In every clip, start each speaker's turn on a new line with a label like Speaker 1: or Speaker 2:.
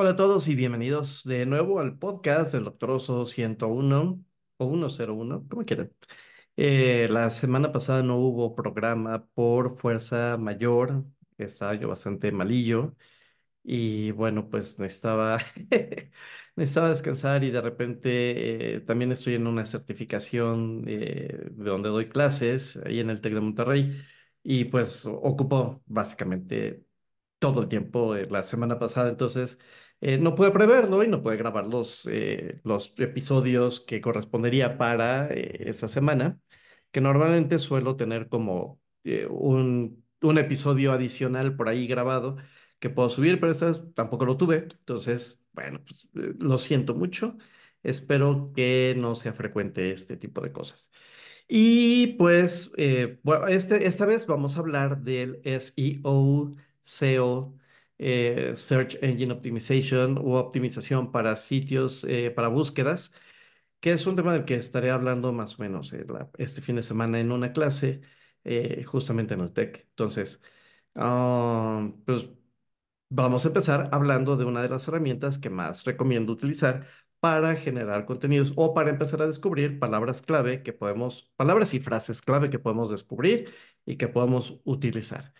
Speaker 1: Hola a todos y bienvenidos de nuevo al podcast del Doctor Oso 101 o 101, como quieran. Eh, la semana pasada no hubo programa por fuerza mayor, estaba yo bastante malillo y bueno, pues necesitaba, necesitaba descansar y de repente eh, también estoy en una certificación eh, de donde doy clases, ahí en el TEC de Monterrey y pues ocupo básicamente todo el tiempo la semana pasada, entonces eh, no pude preverlo y no pude grabar los, eh, los episodios que correspondería para eh, esa semana, que normalmente suelo tener como un, un episodio adicional por ahí grabado que puedo subir, pero vez tampoco lo tuve, entonces, bueno, pues, lo siento mucho, espero que no sea frecuente este tipo de cosas. Y pues, bueno, este, esta vez vamos a hablar del SEO, eh, Search Engine Optimization o optimización para sitios, eh, para búsquedas, que es un tema del que estaré hablando más o menos eh, la- este fin de semana en una clase, eh, justamente en el TEC. Entonces, ah, pues Vamos a empezar hablando de una de las herramientas que más recomiendo utilizar para generar contenidos o para empezar a descubrir palabras clave que podemos, palabras y frases clave que podemos descubrir y que podemos utilizar.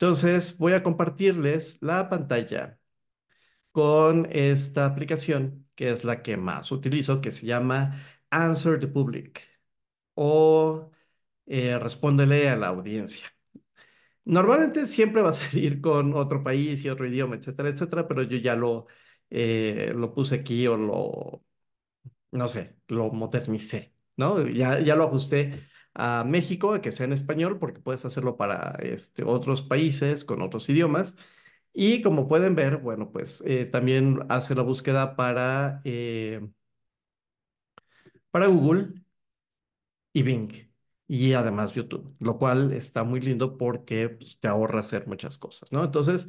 Speaker 1: Entonces, voy a compartirles la pantalla con esta aplicación que es la que más utilizo, que se llama Answer the Public o eh, Respóndele a la audiencia. Normalmente siempre va a salir con otro país y otro idioma, etcétera, etcétera, pero yo ya lo, eh, lo puse aquí o lo, no sé, lo modernicé, ¿no? Ya, ya lo ajusté a México, a que sea en español, porque puedes hacerlo para este, otros países con otros idiomas. Y como pueden ver, bueno, pues eh, también hace la búsqueda para, eh, para Google y Bing. Y además YouTube, lo cual está muy lindo porque pues, te ahorra hacer muchas cosas, ¿no? Entonces,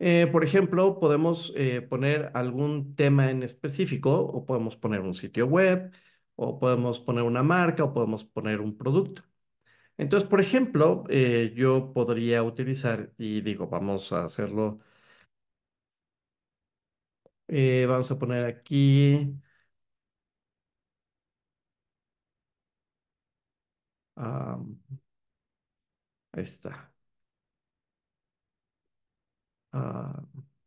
Speaker 1: Eh, por ejemplo, podemos poner algún tema en específico o podemos poner un sitio web o podemos poner una marca o podemos poner un producto. Entonces, por ejemplo, eh, yo podría utilizar y digo, vamos a hacerlo, eh, vamos a poner aquí, ah, ahí está. Ah,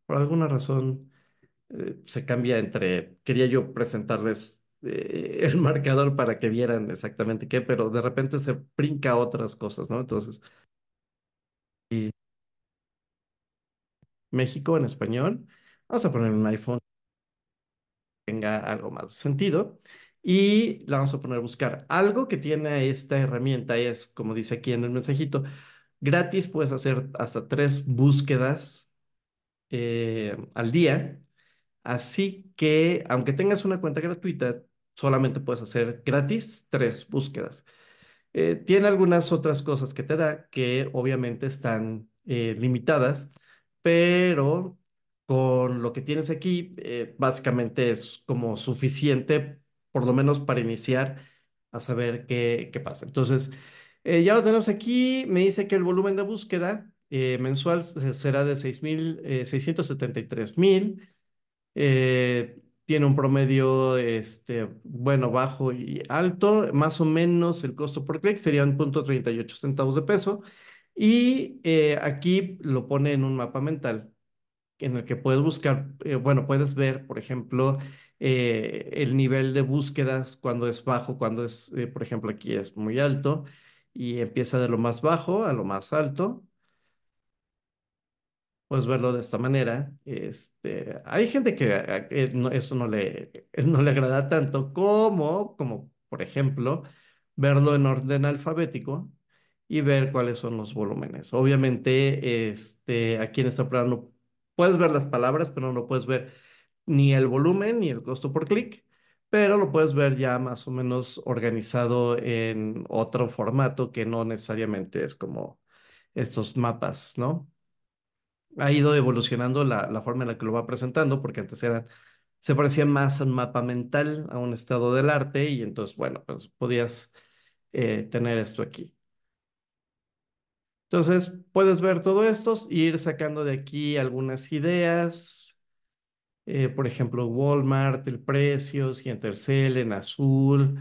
Speaker 1: por alguna razón eh, se cambia entre, quería yo presentarles eh, el marcador para que vieran exactamente qué, pero de repente se brinca otras cosas, ¿no? Entonces, y México en español, vamos a poner un iPhone tenga algo más sentido y la vamos a poner a buscar. Algo que tiene esta herramienta es, como dice aquí en el mensajito, gratis puedes hacer hasta tres búsquedas eh, al día. Así que, aunque tengas una cuenta gratuita, solamente puedes hacer gratis tres búsquedas. Eh, tiene algunas otras cosas que te da que obviamente están eh, limitadas, pero con lo que tienes aquí, eh, básicamente es como suficiente, por lo menos para iniciar a saber qué, qué pasa. Entonces, ya lo tenemos aquí, me dice que el volumen de búsqueda mensual será de 6.673.000 tiene un promedio, este, bueno, bajo y alto. Más o menos el costo por clic serían punto treinta y ocho centavos de peso. Y eh, aquí lo pone en un mapa mental en el que puedes buscar, eh, bueno, puedes ver, por ejemplo, eh, el nivel de búsquedas cuando es bajo, cuando es, por ejemplo, aquí es muy alto y empieza de lo más bajo a lo más alto. Puedes verlo de esta manera. Este, hay gente que eh, no- eso no le, no le agrada tanto como, como, por ejemplo, verlo en orden alfabético y ver cuáles son los volúmenes. Obviamente, este, aquí en esta prueba no puedes ver las palabras, pero no puedes ver ni el volumen ni el costo por clic, pero lo puedes ver ya más o menos organizado en otro formato que no necesariamente es como estos mapas, ¿no? Ha ido evolucionando la, la forma en la que lo va presentando, porque antes eran se parecía más a un mapa mental, a un estado del arte, y entonces, bueno, pues podías eh, tener esto aquí. Entonces, puedes ver todo esto ir sacando de aquí algunas ideas. eh, por ejemplo, Walmart, el precio, si en azul,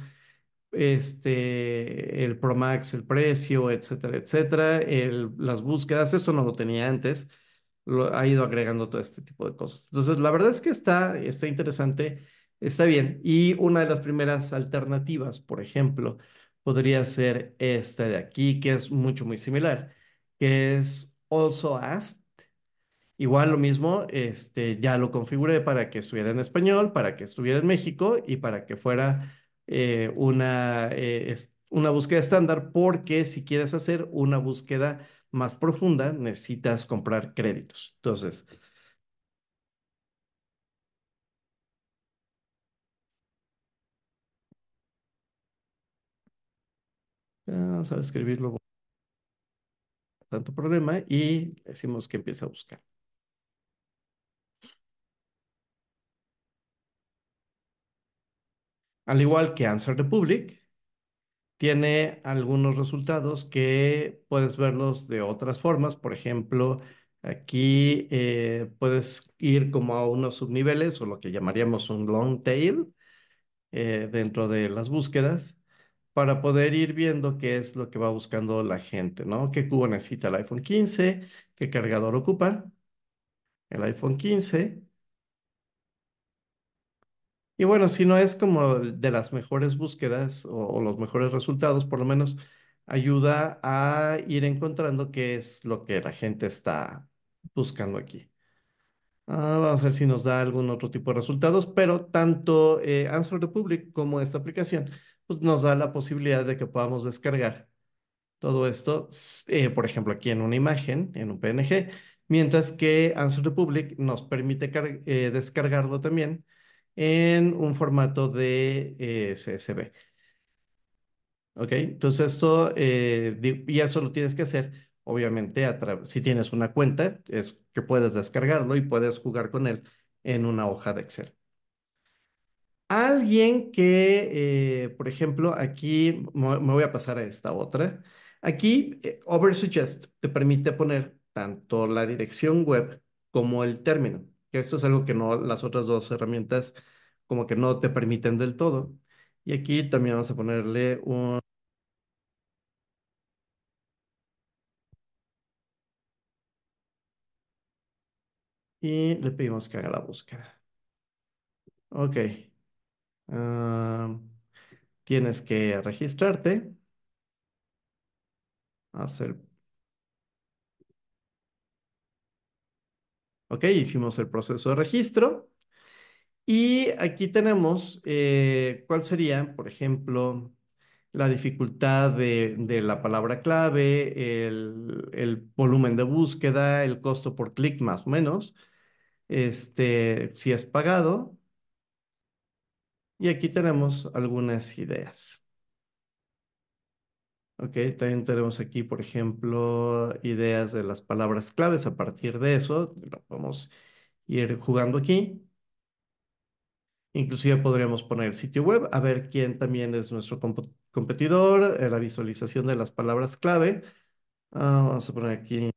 Speaker 1: este, el Pro Max, el precio, etcétera, etcétera. El- las búsquedas, esto no lo tenía antes, lo, ha ido agregando todo este tipo de cosas. Entonces, la verdad es que está, está interesante, está bien. Y una de las primeras alternativas, por ejemplo, podría ser esta de aquí, que es mucho, muy similar, que es Also Asked. Igual lo mismo, este, ya lo configuré para que estuviera en español, para que estuviera en México y para que fuera eh, una, eh, una búsqueda estándar, porque si quieres hacer una búsqueda más profunda, necesitas comprar créditos. Entonces, vamos a escribirlo, tanto problema, y decimos que empieza a buscar. Al igual que Answer the Public, tiene algunos resultados que puedes verlos de otras formas. Por ejemplo, aquí eh, puedes ir como a unos subniveles o lo que llamaríamos un long tail eh, dentro de las búsquedas para poder ir viendo qué es lo que va buscando la gente, ¿no? ¿Qué cubo necesita el iPhone 15? ¿Qué cargador ocupa el iPhone 15? Y bueno, si no es como de las mejores búsquedas o, o los mejores resultados, por lo menos ayuda a ir encontrando qué es lo que la gente está buscando aquí. Ah, vamos a ver si nos da algún otro tipo de resultados, pero tanto eh, Answer the Public como esta aplicación pues nos da la posibilidad de que podamos descargar todo esto, eh, por ejemplo, aquí en una imagen, en un PNG, mientras que Answer the Public nos permite eh, descargarlo también en un formato de eh, CSV. ¿Ok? Entonces esto, eh, di- y eso lo tienes que hacer, obviamente, si tienes una cuenta, es que puedes descargarlo y puedes jugar con él en una hoja de Excel. Alguien que, eh, por ejemplo, aquí me voy a pasar a esta otra. Aquí, Oversuggest te permite poner tanto la dirección web como el término, que esto es algo que no las otras dos herramientas como que no te permiten del todo. Y aquí también vamos a ponerle un... y le pedimos que haga la búsqueda. Ok. tienes que registrarte, hacer... Ok, hicimos el proceso de registro. Y aquí tenemos eh, cuál sería, por ejemplo, la dificultad de, la palabra clave, el, el volumen de búsqueda, el costo por clic más o menos, este, si es pagado. Y aquí tenemos algunas ideas. Ok, también tenemos aquí, por ejemplo, ideas de las palabras claves. A partir de eso, lo podemos ir jugando aquí. Inclusive podríamos poner el sitio web, a ver quién también es nuestro competidor, eh, la visualización de las palabras clave. Ah, vamos a poner aquí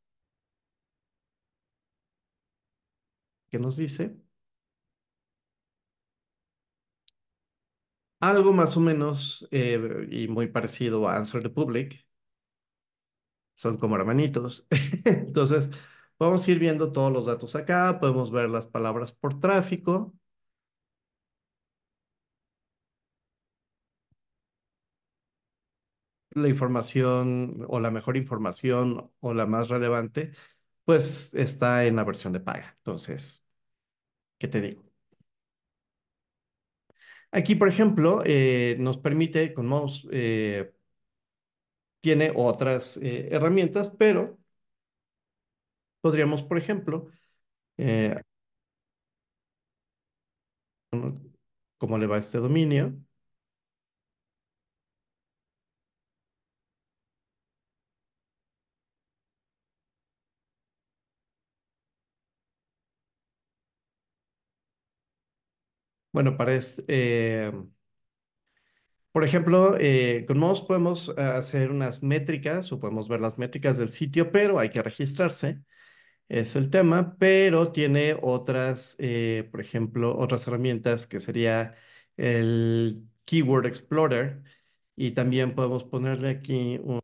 Speaker 1: qué nos dice. Algo más o menos eh, y muy parecido a Answer the Public. Son como hermanitos. Entonces, vamos a ir viendo todos los datos acá. Podemos ver las palabras por tráfico, la información o la mejor información o la más relevante, pues está en la versión de paga. Entonces, ¿qué te digo? Aquí, por ejemplo, eh, nos permite con Mouse, eh, tiene otras eh, herramientas, pero podríamos, por ejemplo, ¿cómo le va este dominio? Bueno, para este, eh, por ejemplo, eh, con Moz podemos eh, hacer unas métricas o podemos ver las métricas del sitio, pero hay que registrarse. Es el tema, pero tiene otras, eh, por ejemplo, otras herramientas que sería el Keyword Explorer y también podemos ponerle aquí un-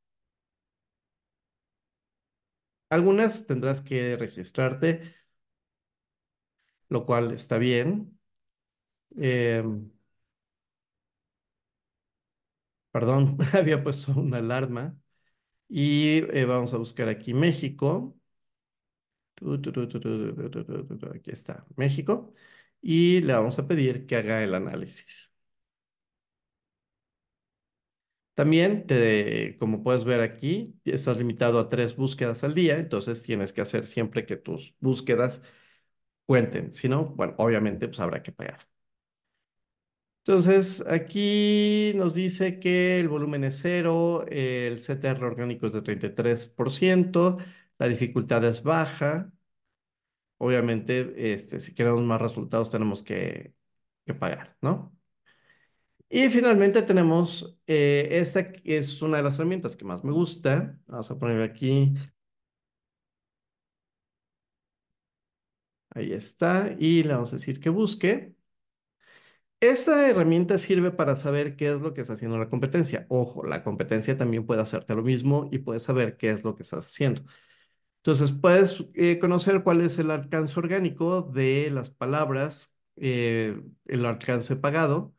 Speaker 1: algunas tendrás que registrarte, lo cual está bien. Perdón, había puesto una alarma. Y vamos a buscar aquí México. Aquí está, México. Y le vamos a pedir que haga el análisis. También, te, como puedes ver aquí, estás limitado a tres búsquedas al día, entonces tienes que hacer siempre que tus búsquedas cuenten. Si no, bueno, obviamente pues habrá que pagar. Entonces, aquí nos dice que el volumen es cero, el CTR orgánico es de 33%, la dificultad es baja. Obviamente, este, si queremos más resultados, tenemos que, pagar, ¿no? Y finalmente tenemos eh, esta que es una de las herramientas que más me gusta. Vamos a poner aquí, ahí está, y le vamos a decir que busque. Esta herramienta sirve para saber qué es lo que está haciendo la competencia. Ojo, la competencia también puede hacerte lo mismo y puedes saber qué es lo que estás haciendo. Entonces, puedes eh, conocer cuál es el alcance orgánico de las palabras, eh, el alcance pagado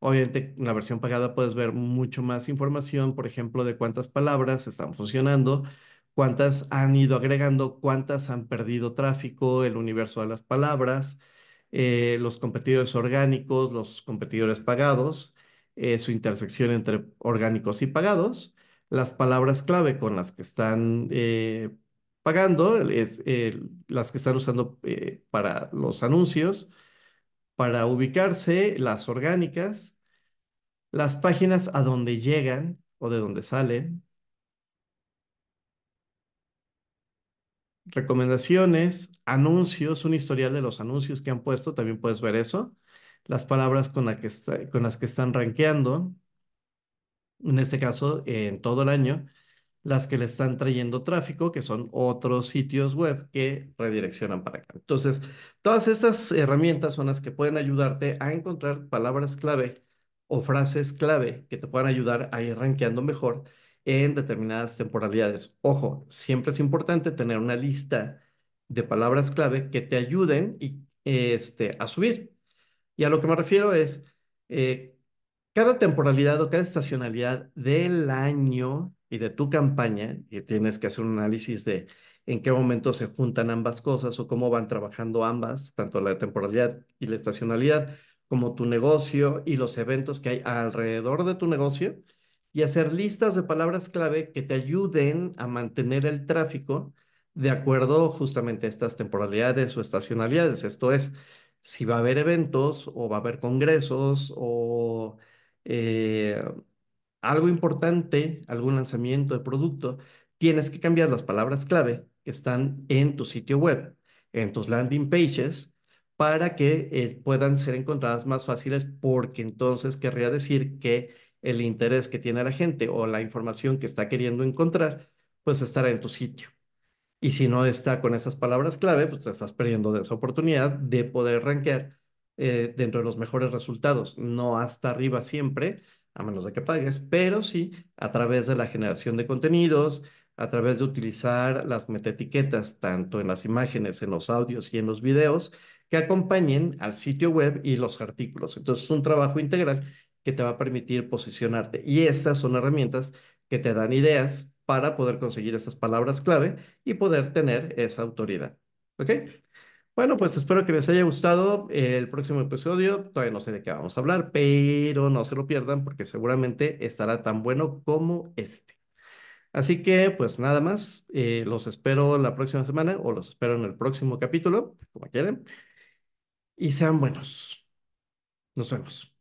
Speaker 1: Obviamente, en la versión pagada puedes ver mucho más información, por ejemplo, de cuántas palabras están funcionando, cuántas han ido agregando, cuántas han perdido tráfico, el universo de las palabras, eh, los competidores orgánicos, los competidores pagados, eh, su intersección entre orgánicos y pagados, las palabras clave con las que están eh, pagando, es, las que están usando para los anuncios, para ubicarse, las orgánicas las páginas a donde llegan o de donde salen, recomendaciones, anuncios, un historial de los anuncios que han puesto, también puedes ver eso, las palabras con, las que están rankeando, en este caso, en todo el año, las que le están trayendo tráfico, que son otros sitios web que redireccionan para acá. Entonces, todas estas herramientas son las que pueden ayudarte a encontrar palabras clave o frases clave que te puedan ayudar a ir rankeando mejor en determinadas temporalidades. Ojo, siempre es importante tener una lista de palabras clave que te ayuden y, este, a subir. Y a lo que me refiero es, eh, cada temporalidad o cada estacionalidad del año y de tu campaña, y tienes que hacer un análisis de en qué momento se juntan ambas cosas o cómo van trabajando ambas, tanto la temporalidad y la estacionalidad, como tu negocio y los eventos que hay alrededor de tu negocio, y hacer listas de palabras clave que te ayuden a mantener el tráfico de acuerdo justamente a estas temporalidades o estacionalidades. Esto es, si va a haber eventos o va a haber congresos o eh, algo importante, algún lanzamiento de producto, tienes que cambiar las palabras clave que están en tu sitio web, en tus landing pages, para que eh, puedan ser encontradas más fáciles, porque entonces querría decir que el interés que tiene la gente o la información que está queriendo encontrar, pues estará en tu sitio. Y si no está con esas palabras clave, pues te estás perdiendo de esa oportunidad de poder rankear eh, dentro de los mejores resultados. No hasta arriba siempre, a menos de que pagues, pero sí a través de la generación de contenidos, a través de utilizar las metaetiquetas, tanto en las imágenes, en los audios y en los videos, que acompañen al sitio web y los artículos. Entonces, es un trabajo integral que te va a permitir posicionarte. Y estas son herramientas que te dan ideas para poder conseguir esas palabras clave y poder tener esa autoridad. ¿Ok? Bueno, pues espero que les haya gustado el próximo episodio. Todavía no sé de qué vamos a hablar, pero no se lo pierdan porque seguramente estará tan bueno como este. Así que, pues nada más, eh, los espero la próxima semana o los espero en el próximo capítulo, como quieran, y sean buenos. Nos vemos.